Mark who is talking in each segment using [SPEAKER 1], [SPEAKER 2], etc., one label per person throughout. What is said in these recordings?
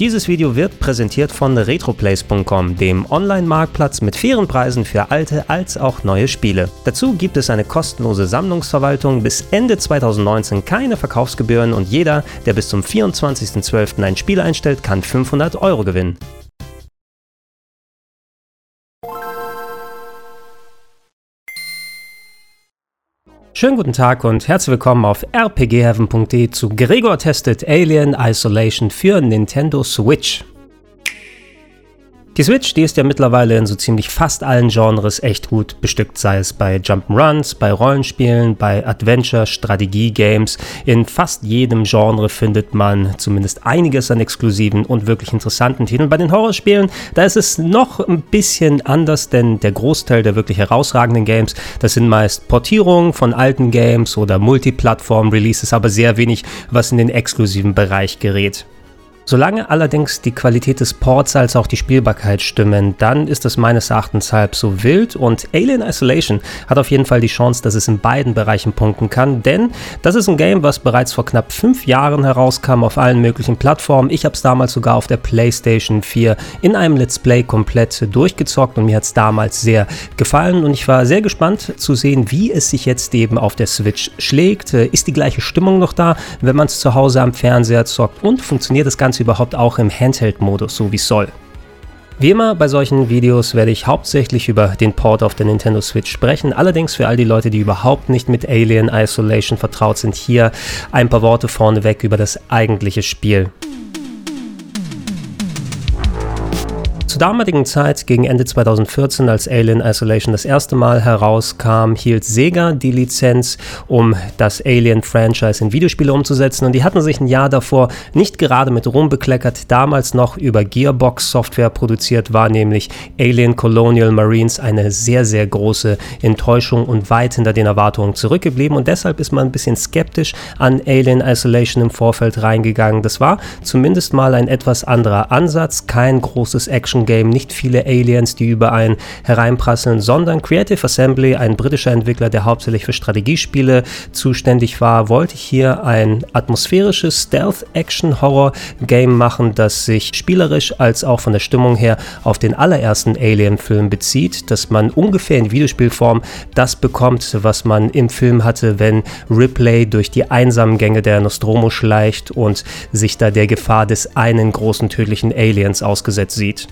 [SPEAKER 1] Dieses Video wird präsentiert von retroplace.com, dem Online-Marktplatz mit fairen Preisen für alte als auch neue Spiele. Dazu gibt es eine kostenlose Sammlungsverwaltung, bis Ende 2019 keine Verkaufsgebühren und jeder, der bis zum 24.12. ein Spiel einstellt, kann 500 Euro gewinnen. Schönen guten Tag und herzlich willkommen auf rpgheaven.de zu Gregor testet Alien Isolation für Nintendo Switch. Die Switch, die ist ja mittlerweile in so ziemlich fast allen Genres echt gut bestückt, sei es bei Jump'n'Runs, bei Rollenspielen, bei Adventure, Strategie-Games. In fast jedem Genre findet man zumindest einiges an exklusiven und wirklich interessanten Titeln. Bei den Horrorspielen, da ist es noch ein bisschen anders, denn der Großteil der wirklich herausragenden Games, das sind meist Portierungen von alten Games oder Multiplattform-Releases, aber sehr wenig, was in den exklusiven Bereich gerät. Solange allerdings die Qualität des Ports als auch die Spielbarkeit stimmen, dann ist es meines Erachtens halb so wild und Alien Isolation hat auf jeden Fall die Chance, dass es in beiden Bereichen punkten kann, denn das ist ein Game, was bereits vor knapp fünf Jahren herauskam auf allen möglichen Plattformen. Ich habe es damals sogar auf der PlayStation 4 in einem Let's Play komplett durchgezockt und mir hat es damals sehr gefallen und ich war sehr gespannt zu sehen, wie es sich jetzt eben auf der Switch schlägt. Ist die gleiche Stimmung noch da, wenn man es zu Hause am Fernseher zockt und funktioniert das Ganze überhaupt auch im Handheld-Modus, so wie es soll. Wie immer bei solchen Videos werde ich hauptsächlich über den Port auf der Nintendo Switch sprechen. Allerdings für all die Leute, die überhaupt nicht mit Alien Isolation vertraut sind, hier ein paar Worte vorneweg über das eigentliche Spiel. Damaligen Zeit, gegen Ende 2014, als Alien Isolation das erste Mal herauskam, hielt Sega die Lizenz, um das Alien-Franchise in Videospiele umzusetzen. Und die hatten sich ein Jahr davor nicht gerade mit Ruhm bekleckert. Damals noch über Gearbox-Software produziert war nämlich Alien Colonial Marines eine sehr, sehr große Enttäuschung und weit hinter den Erwartungen zurückgeblieben. Und deshalb ist man ein bisschen skeptisch an Alien Isolation im Vorfeld reingegangen. Das war zumindest mal ein etwas anderer Ansatz, kein großes Action Action-Game nicht viele Aliens, die über einen hereinprasseln, sondern Creative Assembly, ein britischer Entwickler, der hauptsächlich für Strategiespiele zuständig war, wollte hier ein atmosphärisches Stealth-Action-Horror-Game machen, das sich spielerisch als auch von der Stimmung her auf den allerersten Alien-Film bezieht, dass man ungefähr in Videospielform das bekommt, was man im Film hatte, wenn Ripley durch die einsamen Gänge der Nostromo schleicht und sich da der Gefahr des einen großen tödlichen Aliens ausgesetzt sieht.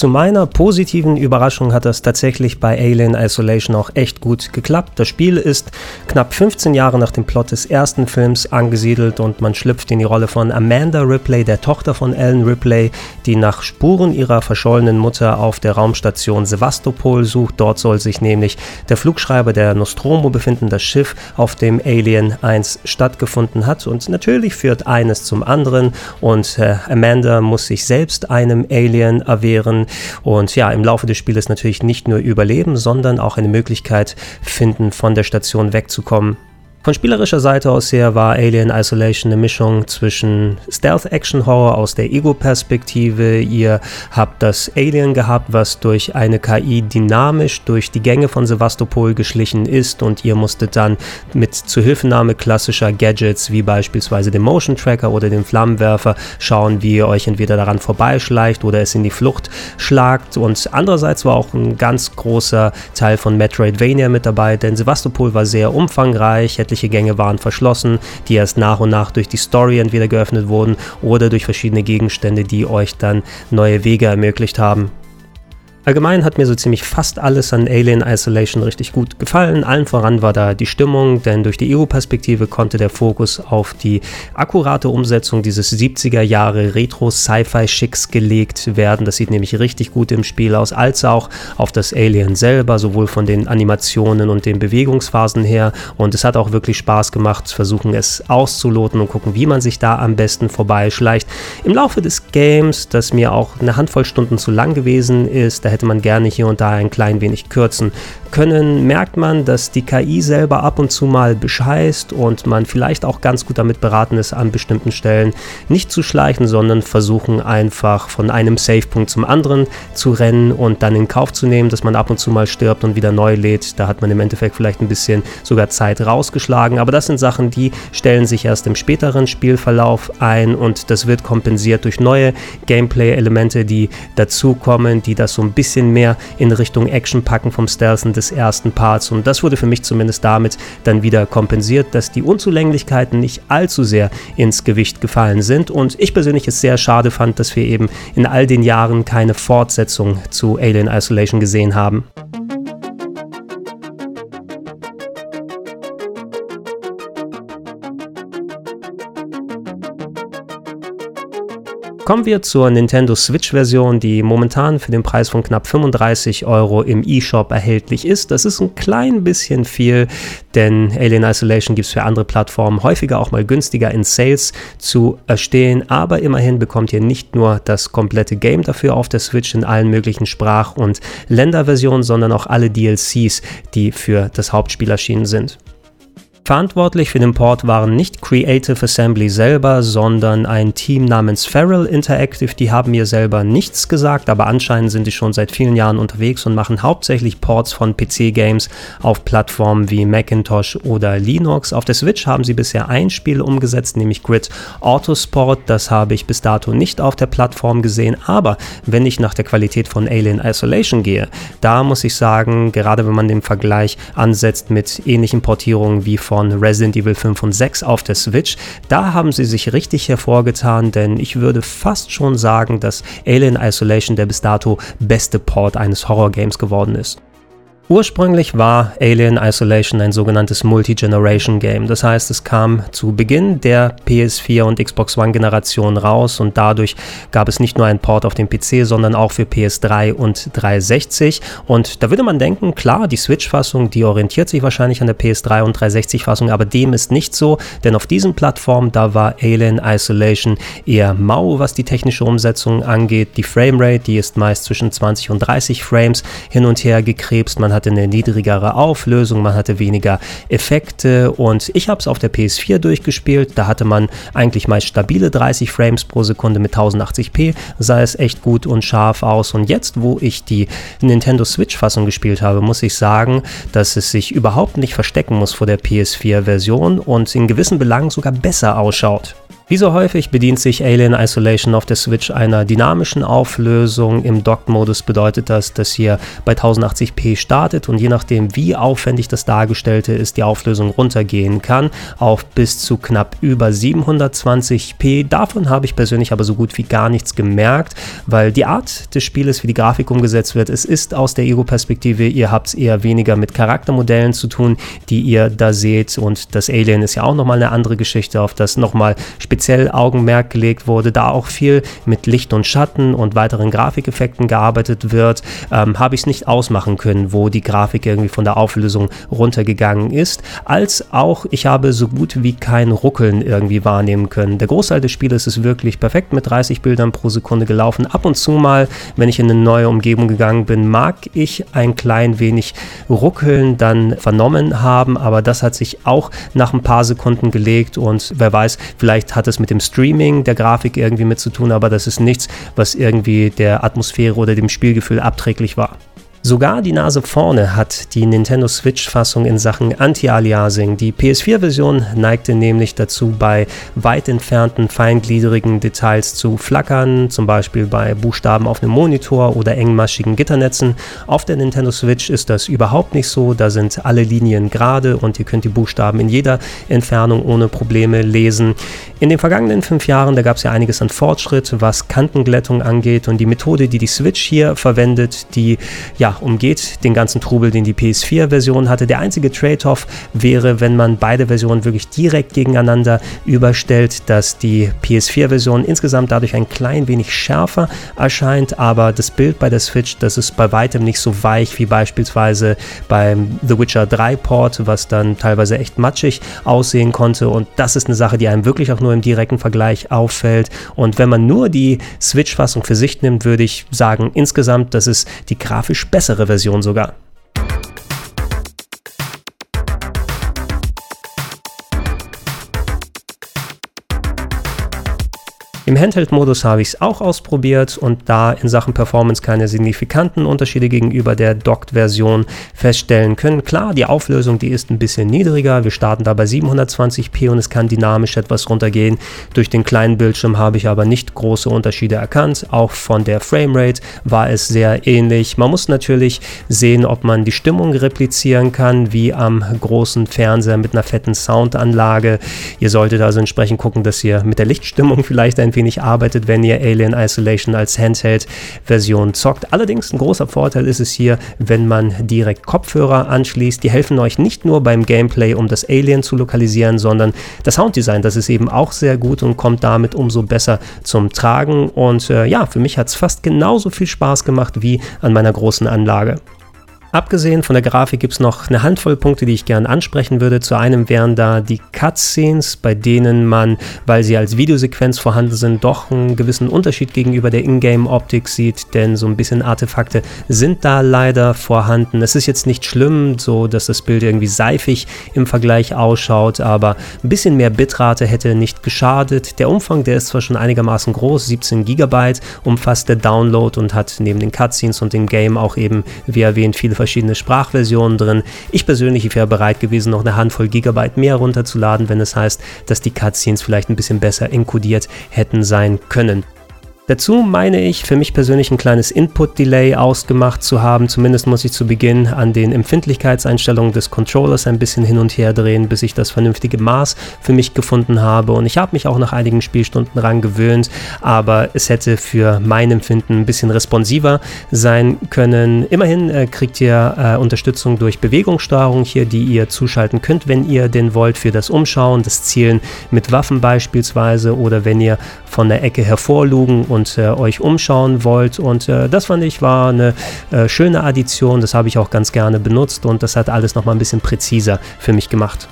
[SPEAKER 1] Zu meiner positiven Überraschung hat das tatsächlich bei Alien Isolation auch echt gut geklappt. Das Spiel ist knapp 15 Jahre nach dem Plot des ersten Films angesiedelt und man schlüpft in die Rolle von Amanda Ripley, der Tochter von Ellen Ripley, die nach Spuren ihrer verschollenen Mutter auf der Raumstation Sevastopol sucht. Dort soll sich nämlich der Flugschreiber der Nostromo befinden, das Schiff, auf dem Alien 1 stattgefunden hat. Und natürlich führt eines zum anderen und äh, Amanda muss sich selbst einem Alien erwehren und ja, im Laufe des Spieles natürlich nicht nur überleben, sondern auch eine Möglichkeit finden, von der Station wegzukommen. Von spielerischer Seite aus her war Alien Isolation eine Mischung zwischen Stealth-Action-Horror aus der Ego-Perspektive. Ihr habt das Alien gehabt, was durch eine KI dynamisch durch die Gänge von Sevastopol geschlichen ist und ihr musstet dann mit Zuhilfenahme klassischer Gadgets wie beispielsweise dem Motion Tracker oder dem Flammenwerfer schauen, wie ihr euch entweder daran vorbeischleicht oder es in die Flucht schlagt. Und andererseits war auch ein ganz großer Teil von Metroidvania mit dabei, denn Sevastopol war sehr umfangreich, Etliche Gänge waren verschlossen, die erst nach und nach durch die Story entweder geöffnet wurden oder durch verschiedene Gegenstände, die euch dann neue Wege ermöglicht haben. Allgemein hat mir so ziemlich fast alles an Alien Isolation richtig gut gefallen. Allen voran war da die Stimmung, denn durch die Ego-Perspektive konnte der Fokus auf die akkurate Umsetzung dieses 70er Jahre Retro-Sci-Fi-Schicks gelegt werden. Das sieht nämlich richtig gut im Spiel aus, als auch auf das Alien selber, sowohl von den Animationen und den Bewegungsphasen her. Und es hat auch wirklich Spaß gemacht, versuchen es auszuloten und gucken, wie man sich da am besten vorbeischleicht. Im Laufe des Games, das mir auch eine Handvoll Stunden zu lang gewesen ist, da hätte man gerne hier und da ein klein wenig kürzen können, merkt man, dass die KI selber ab und zu mal bescheißt und man vielleicht auch ganz gut damit beraten ist, an bestimmten Stellen nicht zu schleichen, sondern versuchen einfach von einem Savepunkt zum anderen zu rennen und dann in Kauf zu nehmen, dass man ab und zu mal stirbt und wieder neu lädt. Da hat man im Endeffekt vielleicht ein bisschen sogar Zeit rausgeschlagen, aber das sind Sachen, die stellen sich erst im späteren Spielverlauf ein und das wird kompensiert durch neue Gameplay-Elemente, die dazukommen, die das so ein bisschen mehr in Richtung Action packen vom Stealthen des ersten Parts. Und das wurde für mich zumindest damit dann wieder kompensiert, dass die Unzulänglichkeiten nicht allzu sehr ins Gewicht gefallen sind. Und ich persönlich es sehr schade fand, dass wir eben in all den Jahren keine Fortsetzung zu Alien Isolation gesehen haben. Kommen wir zur Nintendo Switch-Version, die momentan für den Preis von knapp 35 Euro im eShop erhältlich ist. Das ist ein klein bisschen viel, denn Alien Isolation gibt es für andere Plattformen häufiger auch mal günstiger in Sales zu erstehen. Aber immerhin bekommt ihr nicht nur das komplette Game dafür auf der Switch in allen möglichen Sprach- und Länderversionen, sondern auch alle DLCs, die für das Hauptspiel erschienen sind. Verantwortlich für den Port waren nicht Creative Assembly selber, sondern ein Team namens Feral Interactive. Die haben mir selber nichts gesagt, aber anscheinend sind die schon seit vielen Jahren unterwegs und machen hauptsächlich Ports von PC-Games auf Plattformen wie Macintosh oder Linux. Auf der Switch haben sie bisher ein Spiel umgesetzt, nämlich Grid Autosport. Das habe ich bis dato nicht auf der Plattform gesehen, aber wenn ich nach der Qualität von Alien Isolation gehe, da muss ich sagen, gerade wenn man den Vergleich ansetzt mit ähnlichen Portierungen wie von Resident Evil 5 und 6 auf der Switch. Da haben sie sich richtig hervorgetan, denn ich würde fast schon sagen, dass Alien Isolation der bis dato beste Port eines Horror-Games geworden ist. Ursprünglich war Alien Isolation ein sogenanntes Multi-Generation-Game. Das heißt, es kam zu Beginn der PS4 und Xbox One-Generation raus und dadurch gab es nicht nur einen Port auf dem PC, sondern auch für PS3 und 360. Und da würde man denken, klar, die Switch-Fassung, die orientiert sich wahrscheinlich an der PS3 und 360-Fassung, aber dem ist nicht so, denn auf diesen Plattformen, da war Alien Isolation eher mau, was die technische Umsetzung angeht. Die Framerate, die ist meist zwischen 20 und 30 Frames hin und her gekrebst. Man hat hatte eine niedrigere Auflösung, man hatte weniger Effekte und ich habe es auf der PS4 durchgespielt. Da hatte man eigentlich meist stabile 30 Frames pro Sekunde mit 1080p, sah es echt gut und scharf aus. Und jetzt, wo ich die Nintendo Switch-Fassung gespielt habe, muss ich sagen, dass es sich überhaupt nicht verstecken muss vor der PS4-Version und in gewissen Belangen sogar besser ausschaut. Wie so häufig bedient sich Alien Isolation auf der Switch einer dynamischen Auflösung. Im Docked-Modus bedeutet das, dass hier bei 1080p startet und je nachdem, wie aufwendig das Dargestellte ist, die Auflösung runtergehen kann auf bis zu knapp über 720p. Davon habe ich persönlich aber so gut wie gar nichts gemerkt, weil die Art des Spieles, wie die Grafik umgesetzt wird, es ist aus der Ego-Perspektive, ihr habt es eher weniger mit Charaktermodellen zu tun, die ihr da seht und das Alien ist ja auch nochmal eine andere Geschichte, auf das nochmal speziell speziell Augenmerk gelegt wurde, da auch viel mit Licht und Schatten und weiteren Grafikeffekten gearbeitet wird, ähm, habe ich es nicht ausmachen können, wo die Grafik irgendwie von der Auflösung runtergegangen ist, als auch ich habe so gut wie kein Ruckeln irgendwie wahrnehmen können. Der Großteil des Spieles ist wirklich perfekt mit 30 Bildern pro Sekunde gelaufen. Ab und zu mal, wenn ich in eine neue Umgebung gegangen bin, mag ich ein klein wenig Ruckeln dann vernommen haben, aber das hat sich auch nach ein paar Sekunden gelegt und wer weiß, vielleicht hat es mit dem Streaming der Grafik irgendwie mit zu tun, aber das ist nichts, was irgendwie der Atmosphäre oder dem Spielgefühl abträglich war. Sogar die Nase vorne hat die Nintendo Switch-Fassung in Sachen Anti-Aliasing. Die PS4-Version neigte nämlich dazu, bei weit entfernten feingliedrigen Details zu flackern, zum Beispiel bei Buchstaben auf einem Monitor oder engmaschigen Gitternetzen. Auf der Nintendo Switch ist das überhaupt nicht so, da sind alle Linien gerade und ihr könnt die Buchstaben in jeder Entfernung ohne Probleme lesen. In den vergangenen fünf Jahren, da gab es ja einiges an Fortschritt, was Kantenglättung angeht und die Methode, die die Switch hier verwendet, die ja umgeht den ganzen Trubel, den die PS4-Version hatte. Der einzige Trade-off wäre, wenn man beide Versionen wirklich direkt gegeneinander überstellt, dass die PS4-Version insgesamt dadurch ein klein wenig schärfer erscheint, aber das Bild bei der Switch, das ist bei weitem nicht so weich wie beispielsweise beim The Witcher 3 Port, was dann teilweise echt matschig aussehen konnte. Und das ist eine Sache, die einem wirklich auch nur im direkten Vergleich auffällt. Und wenn man nur die Switch-Fassung für sich nimmt, würde ich sagen, insgesamt, das ist die grafisch bessere Version sogar. Im Handheld-Modus habe ich es auch ausprobiert und da in Sachen Performance keine signifikanten Unterschiede gegenüber der Docked-Version feststellen können. Klar, die Auflösung, die ist ein bisschen niedriger. Wir starten da bei 720p und es kann dynamisch etwas runtergehen. Durch den kleinen Bildschirm habe ich aber nicht große Unterschiede erkannt. Auch von der Framerate war es sehr ähnlich. Man muss natürlich sehen, ob man die Stimmung replizieren kann, wie am großen Fernseher mit einer fetten Soundanlage. Ihr solltet also entsprechend gucken, dass ihr mit der Lichtstimmung vielleicht ein wenig arbeitet, wenn ihr Alien Isolation als Handheld-Version zockt. Allerdings ein großer Vorteil ist es hier, wenn man direkt Kopfhörer anschließt. Die helfen euch nicht nur beim Gameplay, um das Alien zu lokalisieren, sondern das Sounddesign, das ist eben auch sehr gut und kommt damit umso besser zum Tragen. Und äh, ja, für mich hat es fast genauso viel Spaß gemacht wie an meiner großen Anlage. Abgesehen von der Grafik gibt es noch eine Handvoll Punkte, die ich gerne ansprechen würde. Zu einem wären da die Cutscenes, bei denen man, weil sie als Videosequenz vorhanden sind, doch einen gewissen Unterschied gegenüber der Ingame-Optik sieht, denn so ein bisschen Artefakte sind da leider vorhanden. Es ist jetzt nicht schlimm, so dass das Bild irgendwie seifig im Vergleich ausschaut, aber ein bisschen mehr Bitrate hätte nicht geschadet. Der Umfang, der ist zwar schon einigermaßen groß, 17 GB umfasst der Download und hat neben den Cutscenes und dem Game auch eben, wie erwähnt, viele verschiedene Sprachversionen drin. Ich persönlich wäre bereit gewesen, noch eine Handvoll Gigabyte mehr runterzuladen, wenn es heißt, dass die Cutscenes vielleicht ein bisschen besser enkodiert hätten sein können. Dazu meine ich für mich persönlich ein kleines Input-Delay ausgemacht zu haben. Zumindest muss ich zu Beginn an den Empfindlichkeitseinstellungen des Controllers ein bisschen hin und her drehen, bis ich das vernünftige Maß für mich gefunden habe. Und ich habe mich auch nach einigen Spielstunden daran gewöhnt, aber es hätte für mein Empfinden ein bisschen responsiver sein können. Immerhin äh, kriegt ihr äh, Unterstützung durch Bewegungssteuerung hier, die ihr zuschalten könnt, wenn ihr denn wollt, für das Umschauen, das Zielen mit Waffen beispielsweise oder wenn ihr von der Ecke hervorlugen und und äh, euch umschauen wollt. Und äh, das fand ich war eine äh, schöne Addition. Das habe ich auch ganz gerne benutzt und das hat alles nochmal ein bisschen präziser für mich gemacht.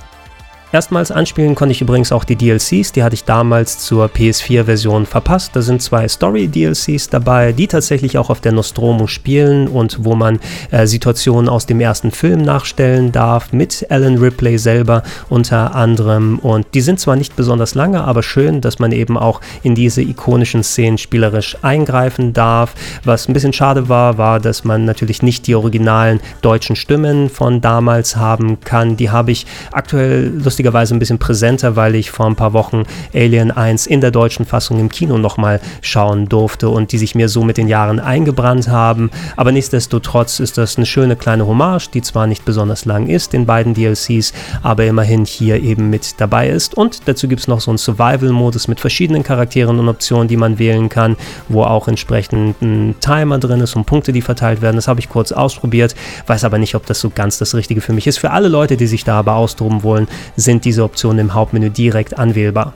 [SPEAKER 1] Erstmals anspielen konnte ich übrigens auch die DLCs, die hatte ich damals zur PS4-Version verpasst. Da sind zwei Story-DLCs dabei, die tatsächlich auch auf der Nostromo spielen und wo man äh, Situationen aus dem ersten Film nachstellen darf, mit Alan Ripley selber unter anderem. Und die sind zwar nicht besonders lange, aber schön, dass man eben auch in diese ikonischen Szenen spielerisch eingreifen darf. Was ein bisschen schade war, war, dass man natürlich nicht die originalen deutschen Stimmen von damals haben kann. Die habe ich aktuell lustig lustigerweise ein bisschen präsenter, weil ich vor ein paar Wochen Alien 1 in der deutschen Fassung im Kino nochmal schauen durfte und die sich mir so mit den Jahren eingebrannt haben. Aber nichtsdestotrotz ist das eine schöne kleine Hommage, die zwar nicht besonders lang ist in beiden DLCs, aber immerhin hier eben mit dabei ist. Und dazu gibt es noch so einen Survival-Modus mit verschiedenen Charakteren und Optionen, die man wählen kann, wo auch entsprechend ein Timer drin ist und Punkte, die verteilt werden. Das habe ich kurz ausprobiert, weiß aber nicht, ob das so ganz das Richtige für mich ist. Für alle Leute, die sich da aber austoben wollen, sind diese Optionen im Hauptmenü direkt anwählbar.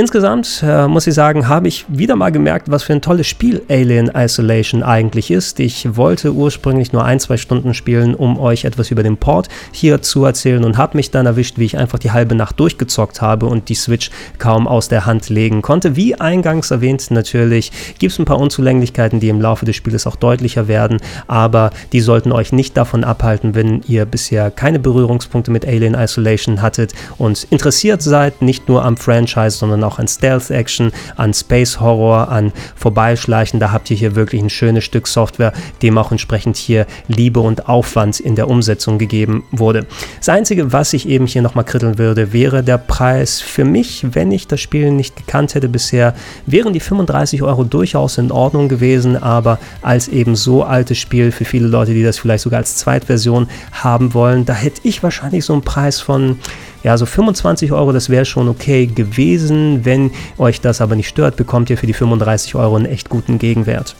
[SPEAKER 1] Insgesamt äh, muss ich sagen, habe ich wieder mal gemerkt, was für ein tolles Spiel Alien Isolation eigentlich ist. Ich wollte ursprünglich nur ein, zwei Stunden spielen, um euch etwas über den Port hier zu erzählen und habe mich dann erwischt, wie ich einfach die halbe Nacht durchgezockt habe und die Switch kaum aus der Hand legen konnte. Wie eingangs erwähnt, natürlich gibt es ein paar Unzulänglichkeiten, die im Laufe des Spieles auch deutlicher werden, aber die sollten euch nicht davon abhalten, wenn ihr bisher keine Berührungspunkte mit Alien Isolation hattet und interessiert seid, nicht nur am Franchise, sondern auch auch an Stealth-Action, an Space Horror, an Vorbeischleichen. Da habt ihr hier wirklich ein schönes Stück Software, dem auch entsprechend hier Liebe und Aufwand in der Umsetzung gegeben wurde. Das Einzige, was ich eben hier nochmal kritteln würde, wäre der Preis. Für mich, wenn ich das Spiel nicht gekannt hätte bisher, wären die 35 Euro durchaus in Ordnung gewesen, aber als eben so altes Spiel für viele Leute, die das vielleicht sogar als Zweitversion haben wollen, da hätte ich wahrscheinlich so einen Preis von Ja, so 25 Euro, das wäre schon okay gewesen. Wenn euch das aber nicht stört, bekommt ihr für die 35 Euro einen echt guten Gegenwert.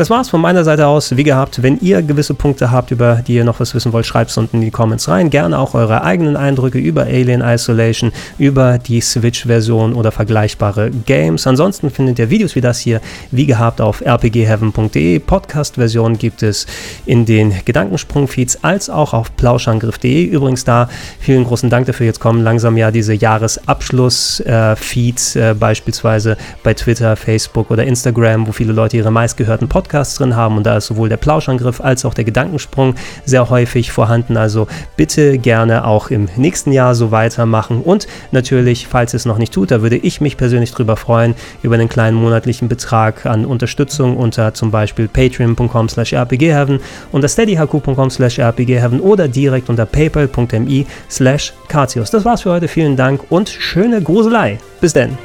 [SPEAKER 1] Das war's von meiner Seite aus. Wie gehabt, wenn ihr gewisse Punkte habt, über die ihr noch was wissen wollt, schreibt es unten in die Comments rein. Gerne auch eure eigenen Eindrücke über Alien Isolation, über die Switch-Version oder vergleichbare Games. Ansonsten findet ihr Videos wie das hier, wie gehabt, auf rpgheaven.de. Podcast-Version gibt es in den Gedankensprung-Feeds als auch auf plauschangriff.de. Übrigens da vielen großen Dank dafür. Jetzt kommen langsam ja diese Jahresabschluss-Feeds, äh, äh, beispielsweise bei Twitter, Facebook oder Instagram, wo viele Leute ihre meistgehörten Podcasts Podcasts drin haben und da ist sowohl der Plauschangriff als auch der Gedankensprung sehr häufig vorhanden. Also bitte gerne auch im nächsten Jahr so weitermachen und natürlich, falls es noch nicht tut, da würde ich mich persönlich drüber freuen, über einen kleinen monatlichen Betrag an Unterstützung unter zum Beispiel patreon.com slash rpgheaven, unter steadyhq.com slash rpgheaven oder direkt unter paypal.me slash Das war's für heute, vielen Dank und schöne Gruselei. Bis denn.